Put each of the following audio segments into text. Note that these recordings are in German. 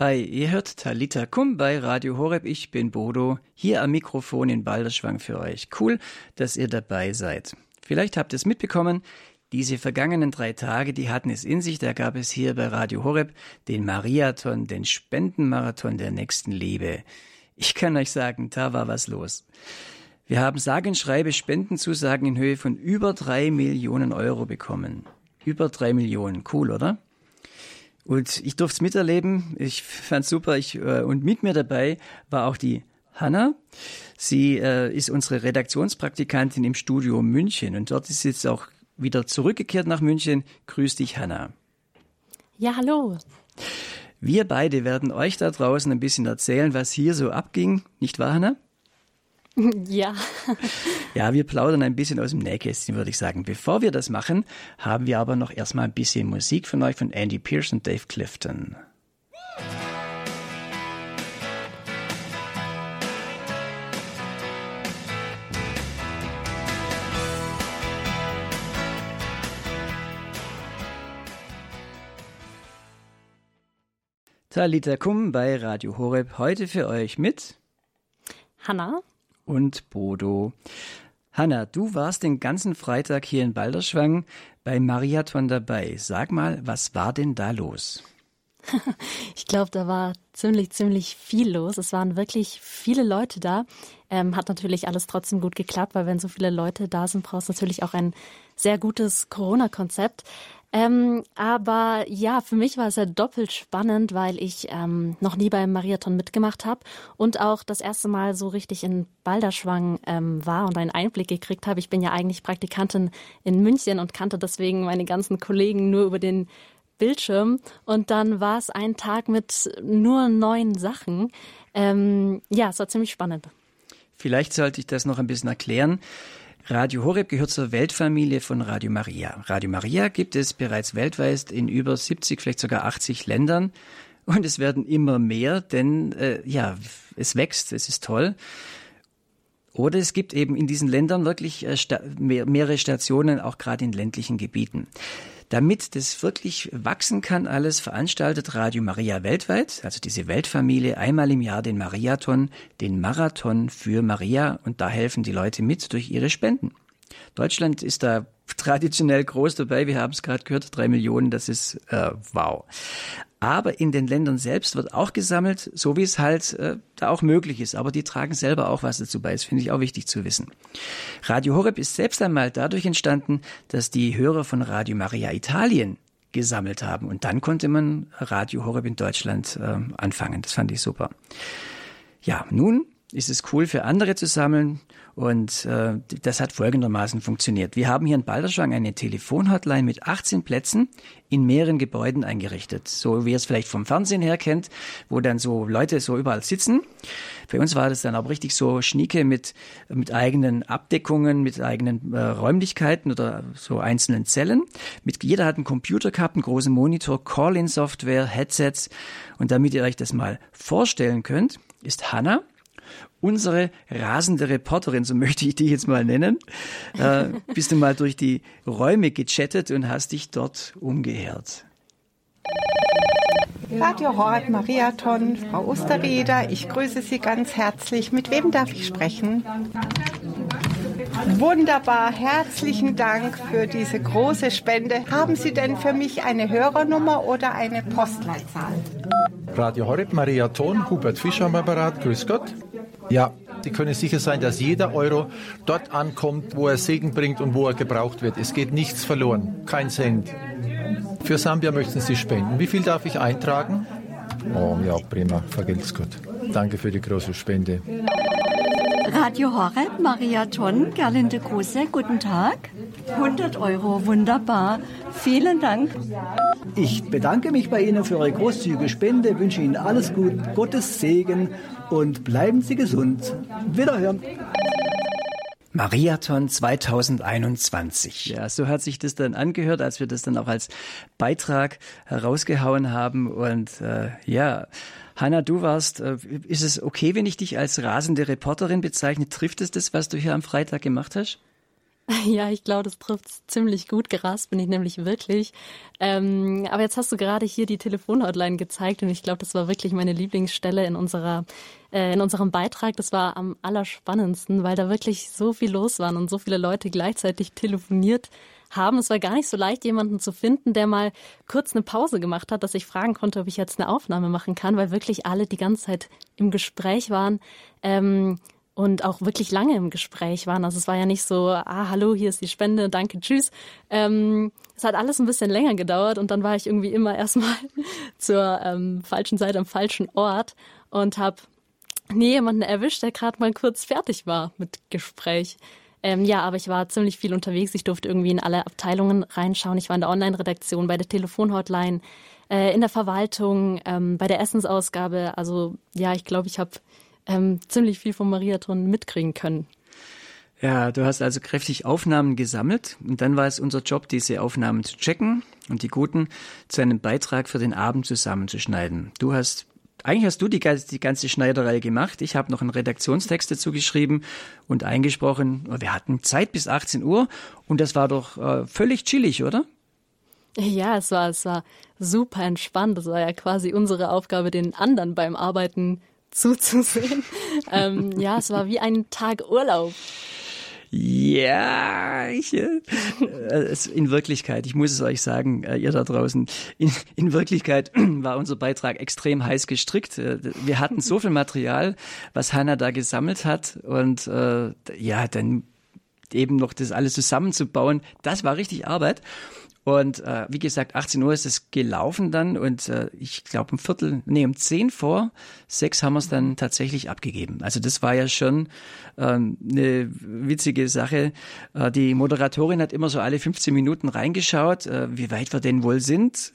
Hi, ihr hört Talita Kum bei Radio Horeb. Ich bin Bodo, hier am Mikrofon in Balderschwang für euch. Cool, dass ihr dabei seid. Vielleicht habt ihr es mitbekommen, diese vergangenen drei Tage, die hatten es in sich. Da gab es hier bei Radio Horeb den Mariathon, den Spendenmarathon der nächsten Liebe. Ich kann euch sagen, da war was los. Wir haben sage und schreibe Spendenzusagen in Höhe von über drei Millionen Euro bekommen. Über drei Millionen. Cool, oder? Und ich durfte es miterleben. Ich fand's super. Ich, äh, und mit mir dabei war auch die Hanna. Sie äh, ist unsere Redaktionspraktikantin im Studio München und dort ist sie jetzt auch wieder zurückgekehrt nach München. Grüß dich, Hanna. Ja, hallo. Wir beide werden euch da draußen ein bisschen erzählen, was hier so abging. Nicht wahr, Hanna? Ja. Ja, wir plaudern ein bisschen aus dem Nähkästchen, würde ich sagen. Bevor wir das machen, haben wir aber noch erstmal ein bisschen Musik von euch von Andy Pierce und Dave Clifton. Talita Kum bei Radio Horeb. Heute für euch mit Hanna und Bodo. Hanna, du warst den ganzen Freitag hier in Balderschwang beim Mariathon dabei. Sag mal, was war denn da los? Ich glaube, da war ziemlich, ziemlich viel los. Es waren wirklich viele Leute da. Ähm, hat natürlich alles trotzdem gut geklappt, weil wenn so viele Leute da sind, brauchst du natürlich auch ein sehr gutes Corona-Konzept. Ähm, aber ja, für mich war es ja doppelt spannend, weil ich ähm, noch nie beim Marathon mitgemacht habe und auch das erste Mal so richtig in Balderschwang ähm, war und einen Einblick gekriegt habe. Ich bin ja eigentlich Praktikantin in München und kannte deswegen meine ganzen Kollegen nur über den Bildschirm. Und dann war es ein Tag mit nur neun Sachen. Ähm, ja, es war ziemlich spannend. Vielleicht sollte ich das noch ein bisschen erklären. Radio Horeb gehört zur Weltfamilie von Radio Maria. Radio Maria gibt es bereits weltweit in über 70, vielleicht sogar 80 Ländern. Und es werden immer mehr, denn äh, ja, es wächst, es ist toll. Oder es gibt eben in diesen Ländern wirklich äh, sta mehr, mehrere Stationen, auch gerade in ländlichen Gebieten. Damit das wirklich wachsen kann, alles veranstaltet Radio Maria weltweit, also diese Weltfamilie, einmal im Jahr den Mariathon, den Marathon für Maria und da helfen die Leute mit durch ihre Spenden. Deutschland ist da traditionell groß dabei. Wir haben es gerade gehört, drei Millionen, das ist äh, wow. Aber in den Ländern selbst wird auch gesammelt, so wie es halt äh, da auch möglich ist. Aber die tragen selber auch was dazu bei. Das finde ich auch wichtig zu wissen. Radio Horeb ist selbst einmal dadurch entstanden, dass die Hörer von Radio Maria Italien gesammelt haben. Und dann konnte man Radio Horeb in Deutschland äh, anfangen. Das fand ich super. Ja, nun ist es cool für andere zu sammeln und äh, das hat folgendermaßen funktioniert. Wir haben hier in Balderschwang eine Telefonhotline mit 18 Plätzen in mehreren Gebäuden eingerichtet. So wie ihr es vielleicht vom Fernsehen her kennt, wo dann so Leute so überall sitzen. Bei uns war das dann aber richtig so schnieke mit, mit eigenen Abdeckungen, mit eigenen äh, Räumlichkeiten oder so einzelnen Zellen. Mit, jeder hat einen Computer gehabt, einen großen Monitor, Call-in-Software, Headsets. Und damit ihr euch das mal vorstellen könnt, ist Hannah unsere rasende Reporterin, so möchte ich die jetzt mal nennen, äh, bist du mal durch die Räume gechattet und hast dich dort umgehört. Radio Hort Mariathon, Frau Osterrieder, ich grüße Sie ganz herzlich. Mit wem darf ich sprechen? Wunderbar, herzlichen Dank für diese große Spende. Haben Sie denn für mich eine Hörernummer oder eine Postleitzahl? Radio Horeb Mariathon, Hubert Fischer am Apparat, grüß Gott. Ja, Sie können sicher sein, dass jeder Euro dort ankommt, wo er Segen bringt und wo er gebraucht wird. Es geht nichts verloren, kein Cent. Für Sambia möchten Sie spenden. Wie viel darf ich eintragen? Oh ja, prima, vergelt's gut. Danke für die große Spende. Radio Horeb, Maria Tonn, Gerlinde Kruse, guten Tag. 100 Euro, wunderbar. Vielen Dank. Ich bedanke mich bei Ihnen für Ihre großzügige Spende, wünsche Ihnen alles gut, Gottes Segen und bleiben Sie gesund. Wiederhören. Mariathon 2021. Ja, so hat sich das dann angehört, als wir das dann auch als Beitrag herausgehauen haben. Und äh, ja, Hanna, du warst, äh, ist es okay, wenn ich dich als rasende Reporterin bezeichne? Trifft es das, was du hier am Freitag gemacht hast? Ja, ich glaube, das trifft ziemlich gut. Gerast bin ich nämlich wirklich. Ähm, aber jetzt hast du gerade hier die Telefonhotline gezeigt und ich glaube, das war wirklich meine Lieblingsstelle in unserer äh, in unserem Beitrag. Das war am allerspannendsten, weil da wirklich so viel los war und so viele Leute gleichzeitig telefoniert haben. Es war gar nicht so leicht, jemanden zu finden, der mal kurz eine Pause gemacht hat, dass ich fragen konnte, ob ich jetzt eine Aufnahme machen kann, weil wirklich alle die ganze Zeit im Gespräch waren. Ähm, und auch wirklich lange im Gespräch waren. Also es war ja nicht so, ah, hallo, hier ist die Spende, danke, tschüss. Ähm, es hat alles ein bisschen länger gedauert und dann war ich irgendwie immer erstmal zur ähm, falschen Zeit am falschen Ort und habe nie jemanden erwischt, der gerade mal kurz fertig war mit Gespräch. Ähm, ja, aber ich war ziemlich viel unterwegs. Ich durfte irgendwie in alle Abteilungen reinschauen. Ich war in der Online-Redaktion, bei der Telefonhotline, äh, in der Verwaltung, ähm, bei der Essensausgabe. Also ja, ich glaube, ich habe ähm, ziemlich viel vom Mariathon mitkriegen können. Ja, du hast also kräftig Aufnahmen gesammelt und dann war es unser Job, diese Aufnahmen zu checken und die guten zu einem Beitrag für den Abend zusammenzuschneiden. Du hast eigentlich hast du die, die ganze Schneiderei gemacht. Ich habe noch einen Redaktionstext dazu geschrieben und eingesprochen. Wir hatten Zeit bis 18 Uhr und das war doch äh, völlig chillig, oder? Ja, es war, es war super entspannt. Das war ja quasi unsere Aufgabe, den anderen beim Arbeiten zuzusehen. ähm, ja, es war wie ein Tag Urlaub. Ja, ich, äh, in Wirklichkeit, ich muss es euch sagen, äh, ihr da draußen, in, in Wirklichkeit war unser Beitrag extrem heiß gestrickt. Äh, wir hatten so viel Material, was Hannah da gesammelt hat und äh, ja, dann eben noch das alles zusammenzubauen, das war richtig Arbeit. Und äh, wie gesagt, 18 Uhr ist es gelaufen dann und äh, ich glaube um Viertel, nee, um zehn vor sechs haben wir es dann tatsächlich abgegeben. Also das war ja schon ähm, eine witzige Sache. Äh, die Moderatorin hat immer so alle 15 Minuten reingeschaut, äh, wie weit wir denn wohl sind.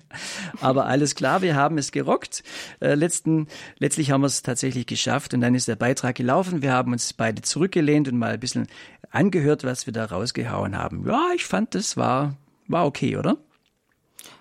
Aber alles klar, wir haben es gerockt. Äh, letzten, letztlich haben wir es tatsächlich geschafft und dann ist der Beitrag gelaufen. Wir haben uns beide zurückgelehnt und mal ein bisschen angehört, was wir da rausgehauen haben. Ja, ich fand, das war war okay, oder?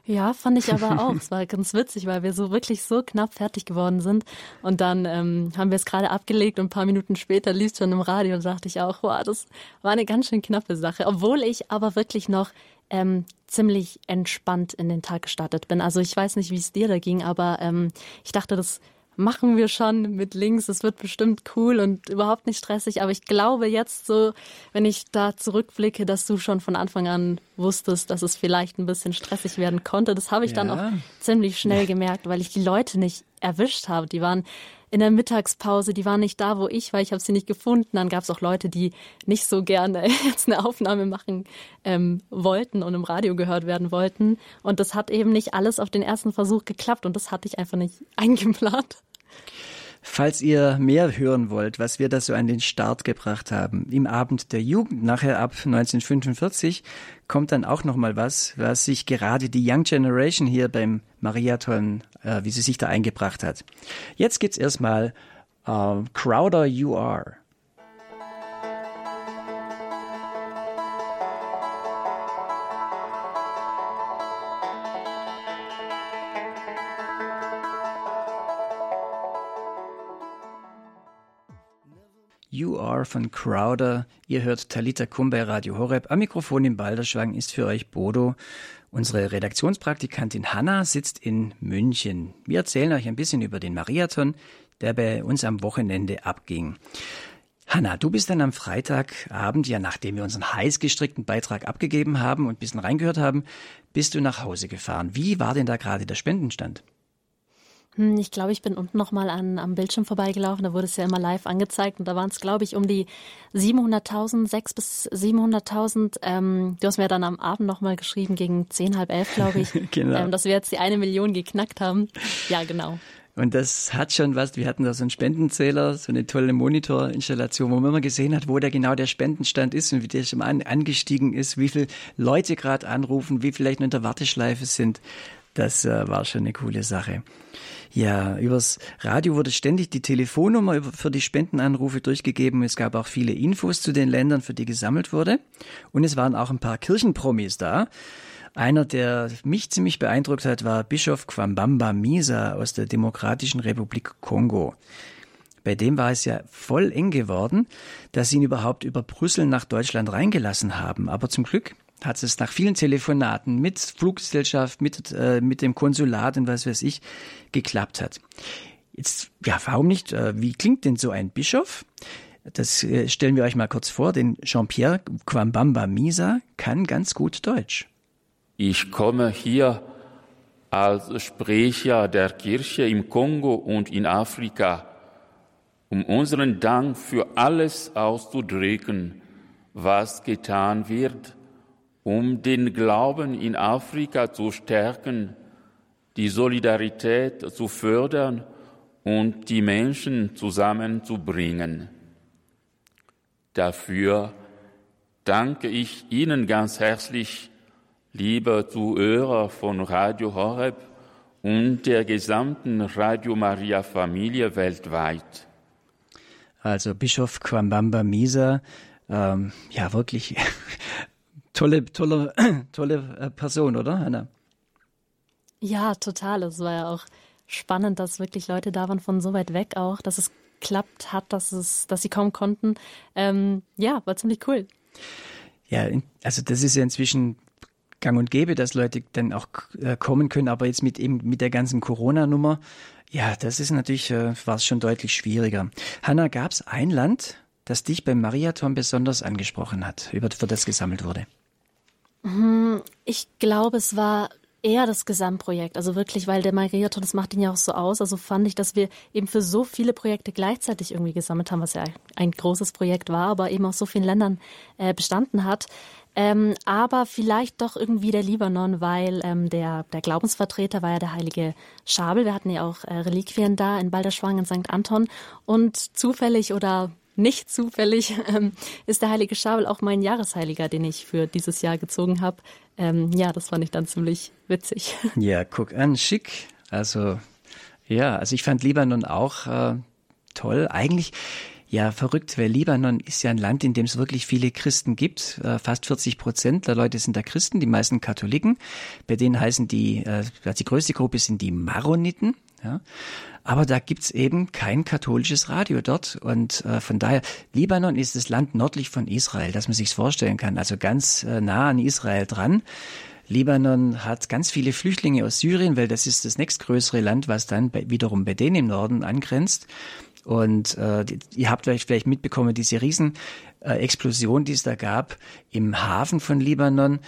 Ja, fand ich aber auch. es war ganz witzig, weil wir so wirklich so knapp fertig geworden sind. Und dann ähm, haben wir es gerade abgelegt und ein paar Minuten später lief es schon im Radio und dachte ich auch, wow, das war eine ganz schön knappe Sache. Obwohl ich aber wirklich noch ähm, ziemlich entspannt in den Tag gestartet bin. Also ich weiß nicht, wie es dir da ging, aber ähm, ich dachte, das machen wir schon mit links, es wird bestimmt cool und überhaupt nicht stressig. Aber ich glaube jetzt so, wenn ich da zurückblicke, dass du schon von Anfang an wusstest, dass es vielleicht ein bisschen stressig werden konnte. Das habe ich ja. dann auch ziemlich schnell gemerkt, weil ich die Leute nicht erwischt habe. Die waren in der Mittagspause, die waren nicht da, wo ich war, ich habe sie nicht gefunden. Dann gab es auch Leute, die nicht so gerne jetzt eine Aufnahme machen ähm, wollten und im Radio gehört werden wollten. Und das hat eben nicht alles auf den ersten Versuch geklappt und das hatte ich einfach nicht eingeplant. Falls ihr mehr hören wollt, was wir da so an den Start gebracht haben, im Abend der Jugend, nachher ab 1945, kommt dann auch noch mal was, was sich gerade die Young Generation hier beim Mariathon, äh, wie sie sich da eingebracht hat. Jetzt gibt's erstmal äh, Crowder You Are. You Are von Crowder. Ihr hört Talita Kum bei Radio Horeb. Am Mikrofon im Balderschwang ist für euch Bodo. Unsere Redaktionspraktikantin Hanna sitzt in München. Wir erzählen euch ein bisschen über den Mariathon, der bei uns am Wochenende abging. Hanna, du bist dann am Freitagabend, ja nachdem wir unseren heiß gestrickten Beitrag abgegeben haben und ein bisschen reingehört haben, bist du nach Hause gefahren. Wie war denn da gerade der Spendenstand? Hm, ich glaube, ich bin unten nochmal am Bildschirm vorbeigelaufen. Da wurde es ja immer live angezeigt. Und da waren es, glaube ich, um die 700.000, 6 bis 700.000. Ähm, du hast mir dann am Abend nochmal geschrieben, gegen 10, halb elf, glaube ich, genau. ähm, dass wir jetzt die eine Million geknackt haben. Ja, genau. Und das hat schon was. Wir hatten da so einen Spendenzähler, so eine tolle Monitorinstallation, wo man immer gesehen hat, wo der genau der Spendenstand ist und wie der schon angestiegen ist, wie viele Leute gerade anrufen, wie vielleicht noch in der Warteschleife sind. Das äh, war schon eine coole Sache. Ja, übers Radio wurde ständig die Telefonnummer für die Spendenanrufe durchgegeben. Es gab auch viele Infos zu den Ländern, für die gesammelt wurde. Und es waren auch ein paar Kirchenpromis da. Einer, der mich ziemlich beeindruckt hat, war Bischof Kwambamba Misa aus der Demokratischen Republik Kongo. Bei dem war es ja voll eng geworden, dass sie ihn überhaupt über Brüssel nach Deutschland reingelassen haben. Aber zum Glück hat es nach vielen Telefonaten mit Fluggesellschaft, mit, äh, mit dem Konsulat und was weiß ich, geklappt hat. Jetzt, ja, warum nicht? Äh, wie klingt denn so ein Bischof? Das äh, stellen wir euch mal kurz vor, denn Jean-Pierre Kwambamba Misa kann ganz gut Deutsch. Ich komme hier als Sprecher der Kirche im Kongo und in Afrika, um unseren Dank für alles auszudrücken, was getan wird, um den Glauben in Afrika zu stärken, die Solidarität zu fördern und die Menschen zusammenzubringen. Dafür danke ich Ihnen ganz herzlich, liebe Zuhörer von Radio Horeb und der gesamten Radio Maria Familie weltweit. Also Bischof Kwambamba Misa, ähm, ja wirklich tolle, tolle, tolle äh, Person, oder Hanna? Ja, total. Es war ja auch spannend, dass wirklich Leute da waren von so weit weg auch, dass es geklappt hat, dass es, dass sie kaum konnten. Ähm, ja, war ziemlich cool. Ja, also das ist ja inzwischen gang und gäbe, dass Leute dann auch äh, kommen können, aber jetzt mit eben mit der ganzen Corona-Nummer, ja, das ist natürlich, äh, war es schon deutlich schwieriger. Hanna, gab es ein Land, das dich beim Mariathon besonders angesprochen hat, über für das gesammelt wurde? Hm, ich glaube, es war eher das Gesamtprojekt. Also wirklich, weil der Mariathon, das macht ihn ja auch so aus. Also fand ich, dass wir eben für so viele Projekte gleichzeitig irgendwie gesammelt haben, was ja ein großes Projekt war, aber eben aus so vielen Ländern äh, bestanden hat. Ähm, aber vielleicht doch irgendwie der Libanon, weil ähm, der, der Glaubensvertreter war ja der heilige Schabel. Wir hatten ja auch äh, Reliquien da in Balderschwang in St. Anton. Und zufällig oder nicht zufällig ähm, ist der heilige Schabel auch mein Jahresheiliger, den ich für dieses Jahr gezogen habe. Ähm, ja, das fand ich dann ziemlich witzig. Ja, guck an, schick. Also ja, also ich fand Libanon auch äh, toll. Eigentlich ja, verrückt, weil Libanon ist ja ein Land, in dem es wirklich viele Christen gibt. Äh, fast 40 Prozent der Leute sind da Christen, die meisten Katholiken. Bei denen heißen die, äh, die größte Gruppe sind die Maroniten. Ja. Aber da gibt's eben kein katholisches Radio dort. Und äh, von daher, Libanon ist das Land nördlich von Israel, dass man sich's vorstellen kann. Also ganz äh, nah an Israel dran. Libanon hat ganz viele Flüchtlinge aus Syrien, weil das ist das nächstgrößere Land, was dann bei, wiederum bei denen im Norden angrenzt. Und äh, ihr habt vielleicht, vielleicht mitbekommen, diese Riesenexplosion, äh, die es da gab im Hafen von Libanon.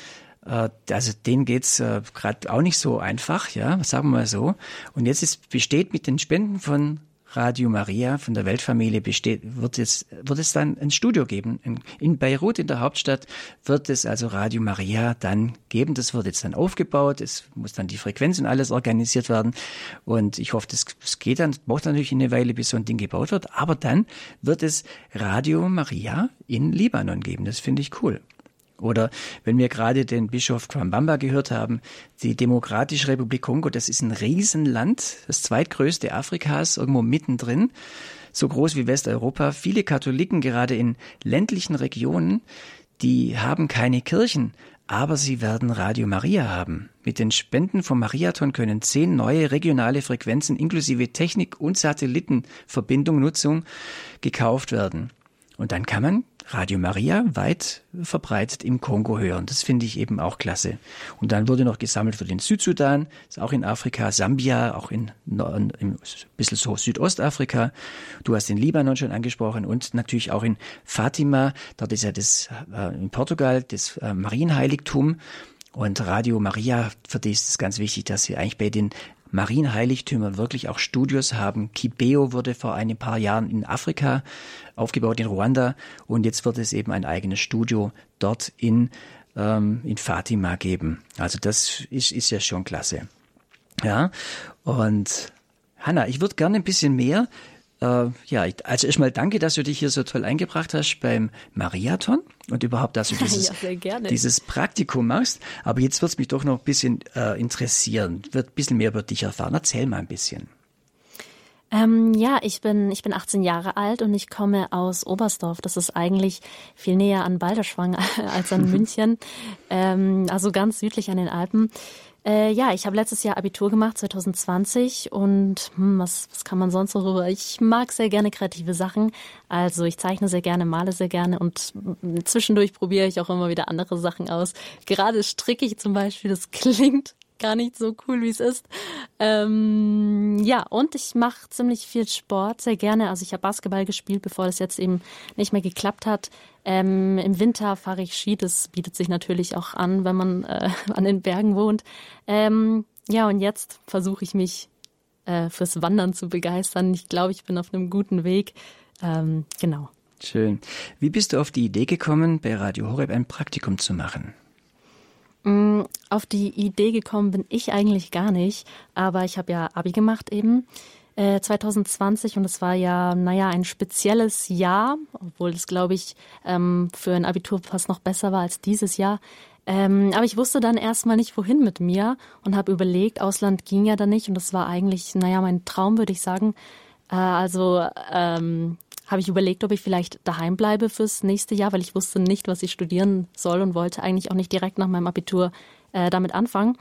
Äh, also denen geht's äh, gerade auch nicht so einfach, ja, sagen wir mal so. Und jetzt ist, besteht mit den Spenden von Radio Maria von der Weltfamilie besteht, wird es, wird es dann ein Studio geben. In Beirut, in der Hauptstadt, wird es also Radio Maria dann geben. Das wird jetzt dann aufgebaut. Es muss dann die Frequenz und alles organisiert werden. Und ich hoffe, das, das geht dann, braucht natürlich eine Weile, bis so ein Ding gebaut wird. Aber dann wird es Radio Maria in Libanon geben. Das finde ich cool. Oder wenn wir gerade den Bischof Kwambamba gehört haben, die Demokratische Republik Kongo, das ist ein Riesenland, das zweitgrößte Afrikas, irgendwo mittendrin, so groß wie Westeuropa. Viele Katholiken, gerade in ländlichen Regionen, die haben keine Kirchen, aber sie werden Radio Maria haben. Mit den Spenden vom Mariathon können zehn neue regionale Frequenzen inklusive Technik und Satellitenverbindung Nutzung gekauft werden. Und dann kann man Radio Maria weit verbreitet im Kongo hören. Das finde ich eben auch klasse. Und dann wurde noch gesammelt für den Südsudan, ist auch in Afrika, Sambia, auch in, in, in ein bisschen so Südostafrika. Du hast den Libanon schon angesprochen und natürlich auch in Fatima. Dort ist ja das äh, in Portugal das äh, Marienheiligtum. Und Radio Maria, für die ist es ganz wichtig, dass sie eigentlich bei den Marienheiligtümern wirklich auch Studios haben. Kibeo wurde vor ein paar Jahren in Afrika aufgebaut, in Ruanda. Und jetzt wird es eben ein eigenes Studio dort in, ähm, in Fatima geben. Also das ist, ist ja schon klasse. Ja, und Hanna, ich würde gerne ein bisschen mehr äh, ja, also erstmal danke, dass du dich hier so toll eingebracht hast beim Mariathon und überhaupt, dass du dieses, ja, dieses Praktikum machst. Aber jetzt wird es mich doch noch ein bisschen äh, interessieren, wird ein bisschen mehr über dich erfahren. Erzähl mal ein bisschen. Ähm, ja, ich bin, ich bin 18 Jahre alt und ich komme aus Oberstdorf. Das ist eigentlich viel näher an Balderschwang als an München, ähm, also ganz südlich an den Alpen. Äh, ja, ich habe letztes Jahr Abitur gemacht, 2020. Und hm, was, was kann man sonst so rüber? Ich mag sehr gerne kreative Sachen. Also ich zeichne sehr gerne, male sehr gerne und zwischendurch probiere ich auch immer wieder andere Sachen aus. Gerade stricke ich zum Beispiel, das klingt gar nicht so cool, wie es ist. Ähm, ja, und ich mache ziemlich viel Sport, sehr gerne. Also ich habe Basketball gespielt, bevor das jetzt eben nicht mehr geklappt hat. Ähm, Im Winter fahre ich Ski, das bietet sich natürlich auch an, wenn man äh, an den Bergen wohnt. Ähm, ja, und jetzt versuche ich mich äh, fürs Wandern zu begeistern. Ich glaube, ich bin auf einem guten Weg. Ähm, genau. Schön. Wie bist du auf die Idee gekommen, bei Radio Horeb ein Praktikum zu machen? Mm, auf die Idee gekommen bin ich eigentlich gar nicht, aber ich habe ja Abi gemacht eben. 2020 äh, und es war ja, naja, ein spezielles Jahr, obwohl es, glaube ich, ähm, für ein Abitur fast noch besser war als dieses Jahr. Ähm, aber ich wusste dann erstmal nicht, wohin mit mir und habe überlegt, Ausland ging ja dann nicht und das war eigentlich, naja, mein Traum, würde ich sagen. Äh, also ähm, habe ich überlegt, ob ich vielleicht daheim bleibe fürs nächste Jahr, weil ich wusste nicht, was ich studieren soll und wollte eigentlich auch nicht direkt nach meinem Abitur äh, damit anfangen.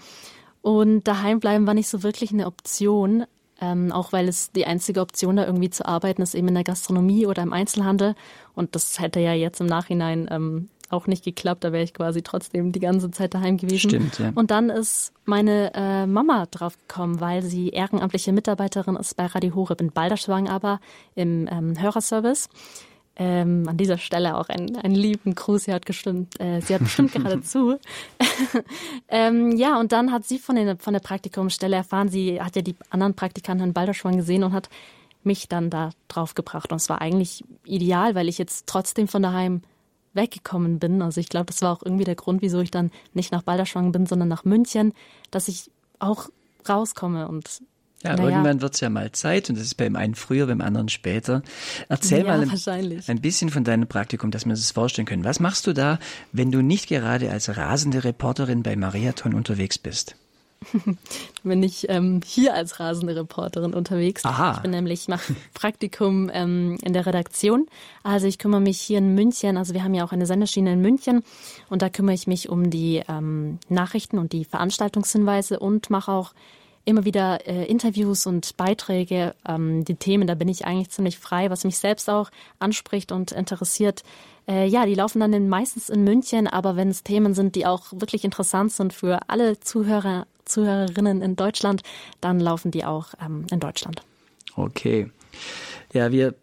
Und daheim bleiben war nicht so wirklich eine Option, ähm, auch weil es die einzige Option da irgendwie zu arbeiten ist eben in der Gastronomie oder im Einzelhandel. Und das hätte ja jetzt im Nachhinein ähm, auch nicht geklappt. Da wäre ich quasi trotzdem die ganze Zeit daheim gewesen. Stimmt, ja. Und dann ist meine äh, Mama drauf gekommen, weil sie ehrenamtliche Mitarbeiterin ist bei Radio Horeb in Balderschwang, aber im ähm, Hörerservice. Ähm, an dieser Stelle auch einen, einen lieben Gruß. Sie hat gestimmt, äh, sie hat bestimmt gerade zu. ähm, ja, und dann hat sie von, den, von der Praktikumsstelle erfahren. Sie hat ja die anderen Praktikanten in Balderschwang gesehen und hat mich dann da drauf gebracht. Und es war eigentlich ideal, weil ich jetzt trotzdem von daheim weggekommen bin. Also ich glaube, das war auch irgendwie der Grund, wieso ich dann nicht nach Balderschwang bin, sondern nach München, dass ich auch rauskomme und ja, naja. irgendwann wird's ja mal Zeit und das ist beim einen früher, beim anderen später. Erzähl ja, mal ein, ein, bisschen von deinem Praktikum, dass wir uns das vorstellen können. Was machst du da, wenn du nicht gerade als rasende Reporterin bei Mariathon unterwegs bist? bin ich ähm, hier als rasende Reporterin unterwegs. Aha. Ich bin nämlich, mache Praktikum ähm, in der Redaktion. Also ich kümmere mich hier in München, also wir haben ja auch eine Senderschiene in München und da kümmere ich mich um die ähm, Nachrichten und die Veranstaltungshinweise und mache auch immer wieder äh, Interviews und Beiträge. Ähm, die Themen, da bin ich eigentlich ziemlich frei, was mich selbst auch anspricht und interessiert. Äh, ja, die laufen dann meistens in München, aber wenn es Themen sind, die auch wirklich interessant sind für alle Zuhörer, Zuhörerinnen in Deutschland, dann laufen die auch ähm, in Deutschland. Okay. Ja, wir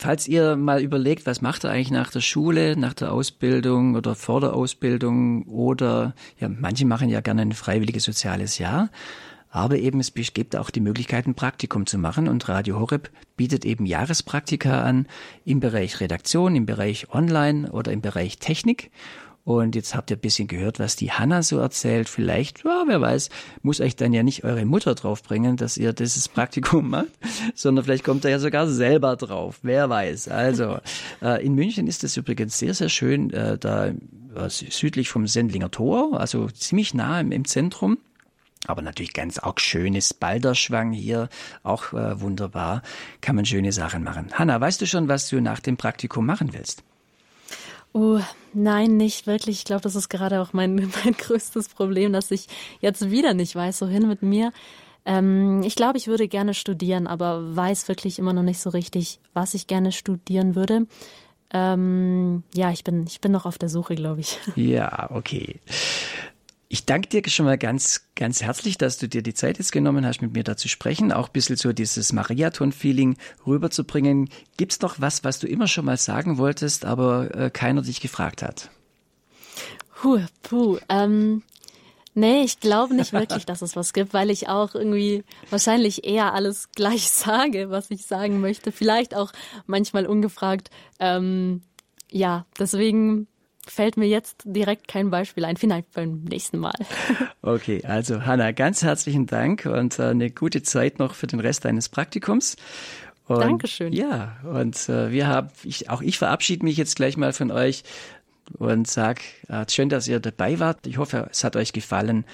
Falls ihr mal überlegt, was macht er eigentlich nach der Schule, nach der Ausbildung oder vor der Ausbildung oder ja, manche machen ja gerne ein freiwilliges soziales Jahr. Aber eben es gibt auch die Möglichkeit, ein Praktikum zu machen und Radio Horeb bietet eben Jahrespraktika an im Bereich Redaktion, im Bereich Online oder im Bereich Technik. Und jetzt habt ihr ein bisschen gehört, was die Hanna so erzählt. Vielleicht, ja, wer weiß, muss euch dann ja nicht eure Mutter draufbringen, dass ihr dieses Praktikum macht, sondern vielleicht kommt er ja sogar selber drauf. Wer weiß. Also, äh, in München ist es übrigens sehr, sehr schön, äh, da äh, südlich vom Sendlinger Tor, also ziemlich nah im, im Zentrum. Aber natürlich ganz auch schönes Balderschwang hier, auch äh, wunderbar, kann man schöne Sachen machen. Hanna, weißt du schon, was du nach dem Praktikum machen willst? Oh, nein, nicht wirklich. Ich glaube, das ist gerade auch mein, mein größtes Problem, dass ich jetzt wieder nicht weiß, wohin mit mir. Ähm, ich glaube, ich würde gerne studieren, aber weiß wirklich immer noch nicht so richtig, was ich gerne studieren würde. Ähm, ja, ich bin, ich bin noch auf der Suche, glaube ich. Ja, okay. Ich danke dir schon mal ganz, ganz herzlich, dass du dir die Zeit jetzt genommen hast, mit mir da zu sprechen, auch ein bisschen so dieses Mariathon-Feeling rüberzubringen. Gibt's noch was, was du immer schon mal sagen wolltest, aber äh, keiner dich gefragt hat? Puh, puh, ähm, nee, ich glaube nicht wirklich, dass es was gibt, weil ich auch irgendwie wahrscheinlich eher alles gleich sage, was ich sagen möchte. Vielleicht auch manchmal ungefragt. Ähm, ja, deswegen fällt mir jetzt direkt kein Beispiel ein. Vielleicht beim nächsten Mal. Okay, also Hanna, ganz herzlichen Dank und äh, eine gute Zeit noch für den Rest deines Praktikums. Und, Dankeschön. Ja, und äh, wir haben, ich, auch ich verabschiede mich jetzt gleich mal von euch und sag, äh, schön, dass ihr dabei wart. Ich hoffe, es hat euch gefallen.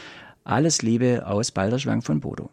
Alles Liebe aus Balderschwang von Bodo.